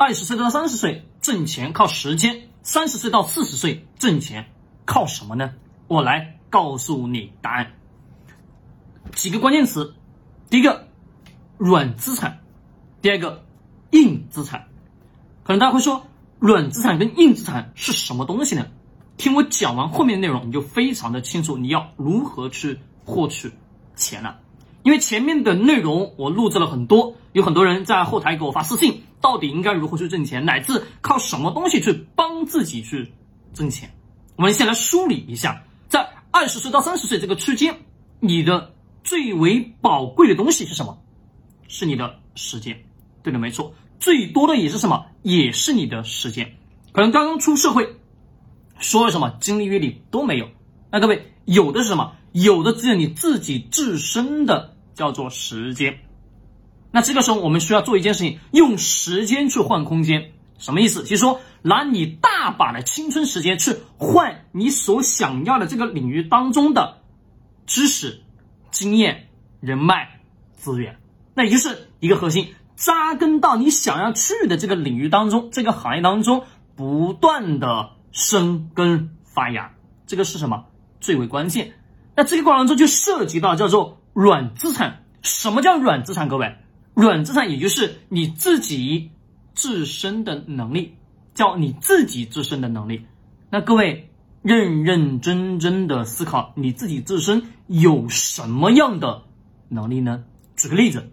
二十岁到三十岁挣钱靠时间，三十岁到四十岁挣钱靠什么呢？我来告诉你答案。几个关键词：第一个，软资产；第二个，硬资产。可能大家会说，软资产跟硬资产是什么东西呢？听我讲完后面的内容，你就非常的清楚你要如何去获取钱了。因为前面的内容我录制了很多，有很多人在后台给我发私信，到底应该如何去挣钱，乃至靠什么东西去帮自己去挣钱。我们先来梳理一下，在二十岁到三十岁这个区间，你的最为宝贵的东西是什么？是你的时间。对的，没错，最多的也是什么？也是你的时间。可能刚刚出社会，所有什么经历阅历都没有，那各位有的是什么？有的只有你自己自身的叫做时间。那这个时候我们需要做一件事情，用时间去换空间。什么意思？就是说，拿你大把的青春时间去换你所想要的这个领域当中的知识、经验、人脉、资源。那也就是一个核心，扎根到你想要去的这个领域当中，这个行业当中，不断的生根发芽。这个是什么？最为关键。那这个过程中就涉及到叫做软资产。什么叫软资产？各位，软资产也就是你自己。自身的能力，叫你自己自身的能力。那各位认认真真的思考，你自己自身有什么样的能力呢？举个例子，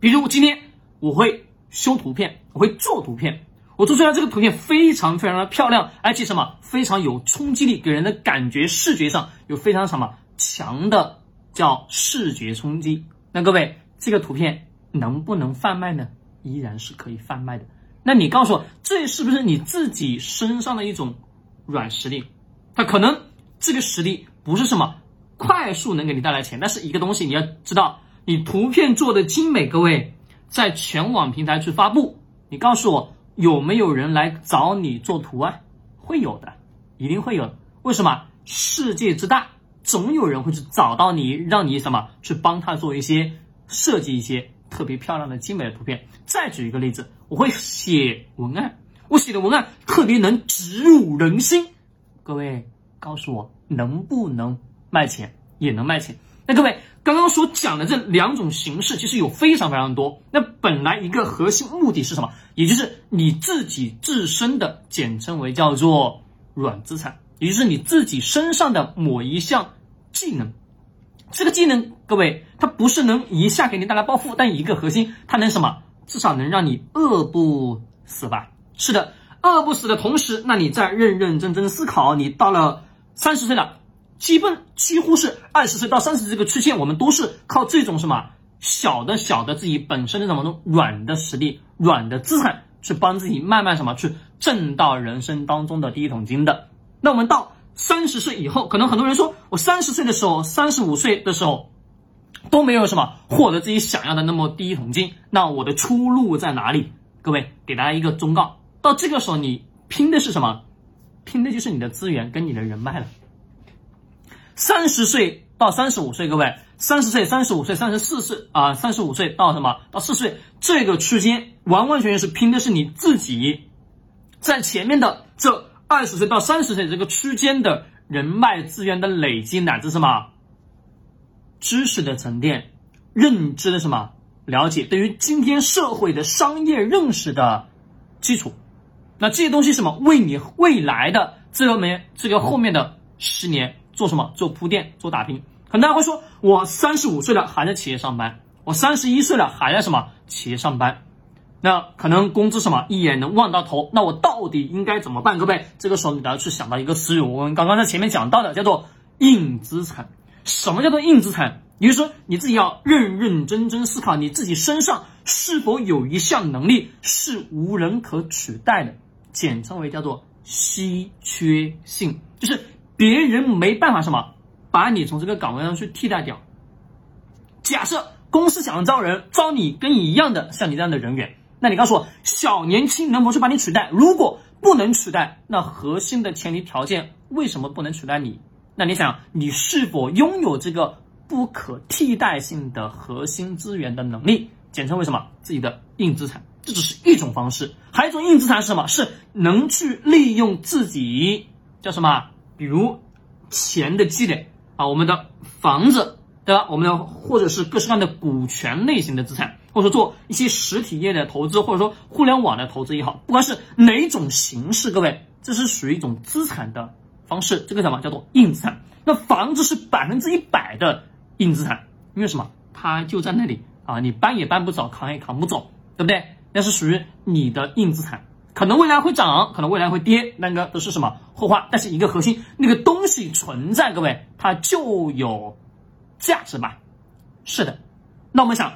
比如今天我会修图片，我会做图片，我做出来这个图片非常非常的漂亮，而且什么非常有冲击力，给人的感觉视觉上有非常什么强的叫视觉冲击。那各位这个图片能不能贩卖呢？依然是可以贩卖的。那你告诉我，这是不是你自己身上的一种软实力？它可能这个实力不是什么快速能给你带来钱，但是一个东西你要知道，你图片做的精美，各位在全网平台去发布，你告诉我有没有人来找你做图案？会有的，一定会有。为什么？世界之大，总有人会去找到你，让你什么去帮他做一些设计一些。特别漂亮的精美的图片。再举一个例子，我会写文案，我写的文案特别能植入人心。各位告诉我能不能卖钱？也能卖钱。那各位刚刚所讲的这两种形式，其实有非常非常多。那本来一个核心目的是什么？也就是你自己自身的，简称为叫做软资产，也就是你自己身上的某一项技能。这个技能，各位，它不是能一下给你带来暴富，但一个核心，它能什么？至少能让你饿不死吧？是的，饿不死的同时，那你再认认真真思考，你到了三十岁了，基本几乎是二十岁到三十这个区间，我们都是靠这种什么小的小的自己本身的什么软的实力、软的资产，去帮自己慢慢什么去挣到人生当中的第一桶金的。那我们到。三十岁以后，可能很多人说，我三十岁的时候，三十五岁的时候，都没有什么获得自己想要的那么第一桶金。那我的出路在哪里？各位，给大家一个忠告：到这个时候，你拼的是什么？拼的就是你的资源跟你的人脉了。三十岁到三十五岁，各位，三十岁、三十五岁、三十四岁啊，三十五岁到什么？到四十岁这个区间，完完全全是拼的是你自己在前面的这。二十岁到三十岁这个区间的人脉资源的累积，乃至什么知识的沉淀、认知的什么了解，对于今天社会的商业认识的基础，那这些东西什么为你未来的这个没这个后面的十年做什么做铺垫做打拼？很多人会说，我三十五岁了还在企业上班，我三十一岁了还在什么企业上班？那可能工资什么一眼能望到头，那我到底应该怎么办？各位，这个时候你要去想到一个词语，我们刚刚在前面讲到的，叫做硬资产。什么叫做硬资产？也就是说，你自己要认认真真思考，你自己身上是否有一项能力是无人可取代的，简称为叫做稀缺性，就是别人没办法什么把你从这个岗位上去替代掉。假设公司想要招人，招你跟你一样的像你这样的人员。那你告诉我，小年轻能否去把你取代？如果不能取代，那核心的前提条件为什么不能取代你？那你想，你是否拥有这个不可替代性的核心资源的能力？简称为什么？自己的硬资产。这只是一种方式。还有一种硬资产是什么？是能去利用自己叫什么？比如钱的积累啊，我们的房子对吧？我们的或者是各式各样的股权类型的资产，或者说做一些实体业的投资，或者说互联网的投资也好，不管是哪种形式，各位，这是属于一种资产的方式。这个什么叫做硬资产？那房子是百分之一百的硬资产，因为什么？它就在那里啊，你搬也搬不走，扛也扛不走，对不对？那是属于你的硬资产，可能未来会涨，可能未来会跌，那个都是什么后话。但是一个核心，那个东西存在，各位，它就有价值吧？是的。那我们想，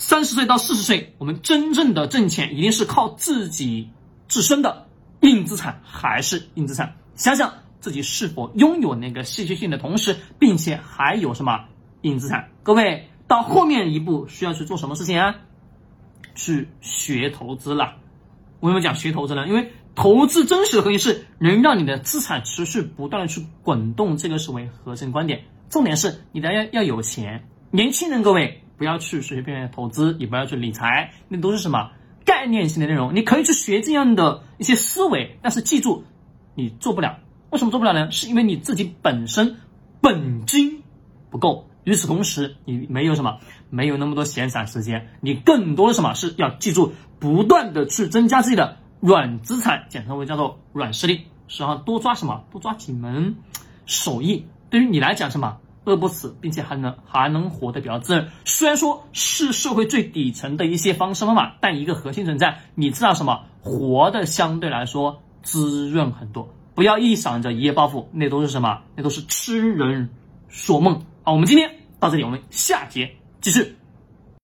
三十岁到四十岁，我们真正的挣钱，一定是靠自己自身的硬资产，还是硬资产？想想自己是否拥有那个稀缺性的同时，并且还有什么硬资产？各位。到后面一步需要去做什么事情啊？去学投资了。我为什么讲学投资呢？因为投资真实的核心是能让你的资产持续不断的去滚动，这个是为核心观点。重点是你的要要有钱。年轻人各位不要去随随便便投资，也不要去理财，那都是什么概念性的内容。你可以去学这样的一些思维，但是记住你做不了。为什么做不了呢？是因为你自己本身本金不够。与此同时，你没有什么，没有那么多闲散时间，你更多的什么是要记住，不断的去增加自己的软资产，简称为叫做软实力，然后多抓什么，多抓几门手艺，对于你来讲什么饿不死，并且还能还能活得比较滋润。虽然说是社会最底层的一些方式方法，但一个核心存在，你知道什么，活的相对来说滋润很多。不要一想着一夜暴富，那都是什么？那都是痴人说梦。好，我们今天到这里，我们下节继续。